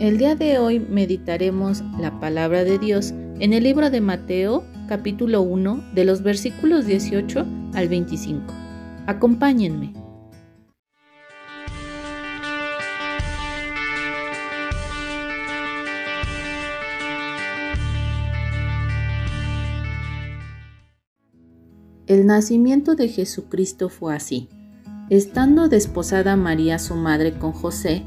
El día de hoy meditaremos la palabra de Dios en el libro de Mateo capítulo 1 de los versículos 18 al 25. Acompáñenme. El nacimiento de Jesucristo fue así. Estando desposada María su madre con José,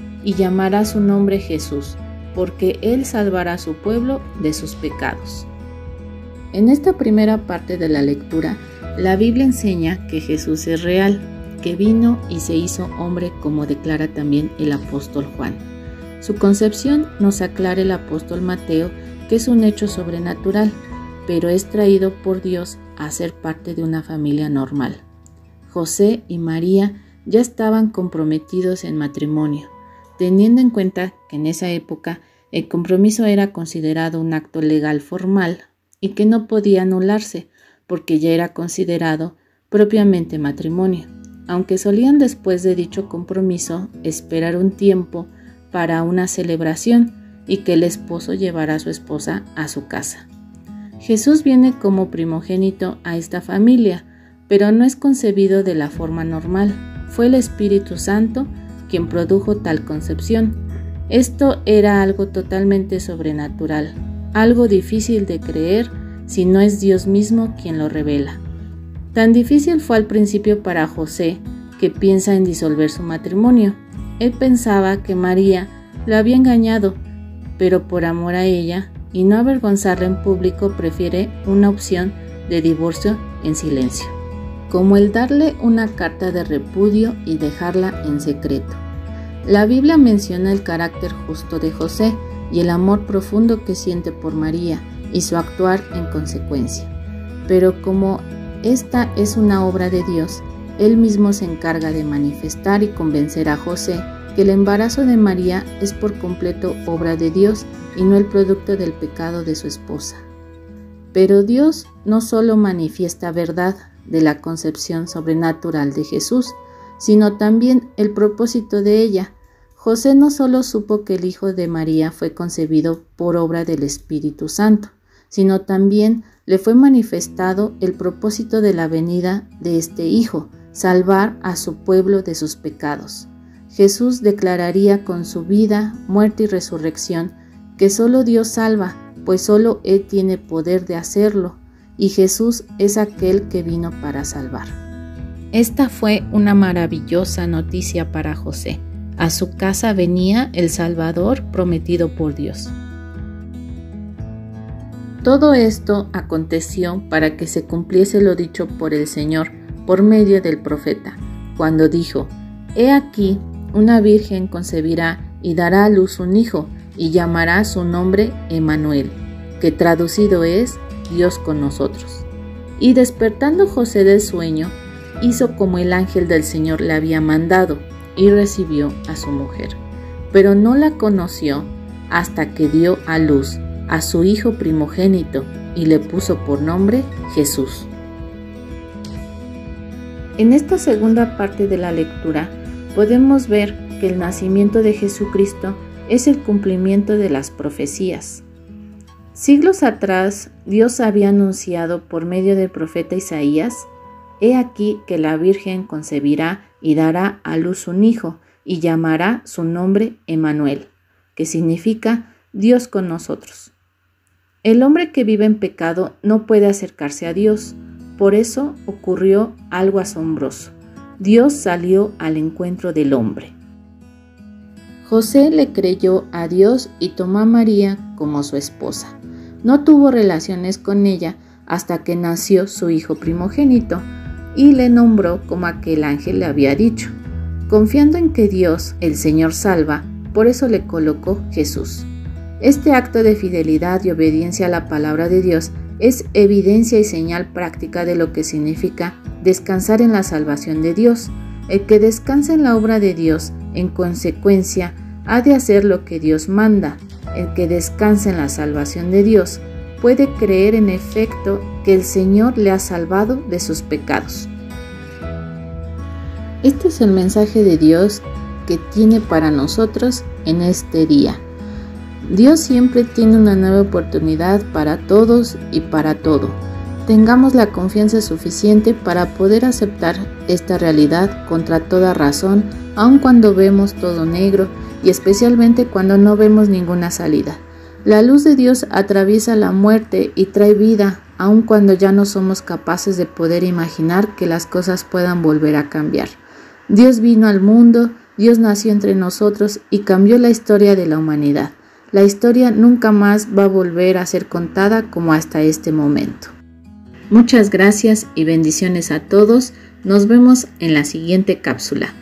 y llamará su nombre Jesús, porque él salvará a su pueblo de sus pecados. En esta primera parte de la lectura, la Biblia enseña que Jesús es real, que vino y se hizo hombre como declara también el apóstol Juan. Su concepción nos aclara el apóstol Mateo que es un hecho sobrenatural, pero es traído por Dios a ser parte de una familia normal. José y María ya estaban comprometidos en matrimonio, teniendo en cuenta que en esa época el compromiso era considerado un acto legal formal y que no podía anularse porque ya era considerado propiamente matrimonio, aunque solían después de dicho compromiso esperar un tiempo para una celebración y que el esposo llevara a su esposa a su casa. Jesús viene como primogénito a esta familia, pero no es concebido de la forma normal. Fue el Espíritu Santo quien produjo tal concepción. Esto era algo totalmente sobrenatural, algo difícil de creer si no es Dios mismo quien lo revela. Tan difícil fue al principio para José, que piensa en disolver su matrimonio. Él pensaba que María lo había engañado, pero por amor a ella y no avergonzarla en público prefiere una opción de divorcio en silencio, como el darle una carta de repudio y dejarla en secreto. La Biblia menciona el carácter justo de José y el amor profundo que siente por María y su actuar en consecuencia. Pero como esta es una obra de Dios, él mismo se encarga de manifestar y convencer a José que el embarazo de María es por completo obra de Dios y no el producto del pecado de su esposa. Pero Dios no solo manifiesta verdad de la concepción sobrenatural de Jesús, sino también el propósito de ella. José no solo supo que el Hijo de María fue concebido por obra del Espíritu Santo, sino también le fue manifestado el propósito de la venida de este Hijo, salvar a su pueblo de sus pecados. Jesús declararía con su vida, muerte y resurrección que solo Dios salva, pues solo Él tiene poder de hacerlo, y Jesús es aquel que vino para salvar. Esta fue una maravillosa noticia para José. A su casa venía el Salvador prometido por Dios. Todo esto aconteció para que se cumpliese lo dicho por el Señor por medio del profeta, cuando dijo, He aquí, una virgen concebirá y dará a luz un hijo, y llamará su nombre Emanuel, que traducido es Dios con nosotros. Y despertando José del sueño, hizo como el ángel del Señor le había mandado, y recibió a su mujer. Pero no la conoció hasta que dio a luz a su hijo primogénito y le puso por nombre Jesús. En esta segunda parte de la lectura podemos ver que el nacimiento de Jesucristo es el cumplimiento de las profecías. Siglos atrás, Dios había anunciado por medio del profeta Isaías, He aquí que la Virgen concebirá y dará a luz un hijo, y llamará su nombre Emanuel, que significa Dios con nosotros. El hombre que vive en pecado no puede acercarse a Dios, por eso ocurrió algo asombroso. Dios salió al encuentro del hombre. José le creyó a Dios y tomó a María como su esposa. No tuvo relaciones con ella hasta que nació su hijo primogénito y le nombró como aquel ángel le había dicho. Confiando en que Dios, el Señor, salva, por eso le colocó Jesús. Este acto de fidelidad y obediencia a la palabra de Dios es evidencia y señal práctica de lo que significa descansar en la salvación de Dios. El que descansa en la obra de Dios, en consecuencia, ha de hacer lo que Dios manda. El que descansa en la salvación de Dios puede creer en efecto que el Señor le ha salvado de sus pecados. Este es el mensaje de Dios que tiene para nosotros en este día. Dios siempre tiene una nueva oportunidad para todos y para todo. Tengamos la confianza suficiente para poder aceptar esta realidad contra toda razón, aun cuando vemos todo negro y especialmente cuando no vemos ninguna salida. La luz de Dios atraviesa la muerte y trae vida, aun cuando ya no somos capaces de poder imaginar que las cosas puedan volver a cambiar. Dios vino al mundo, Dios nació entre nosotros y cambió la historia de la humanidad. La historia nunca más va a volver a ser contada como hasta este momento. Muchas gracias y bendiciones a todos. Nos vemos en la siguiente cápsula.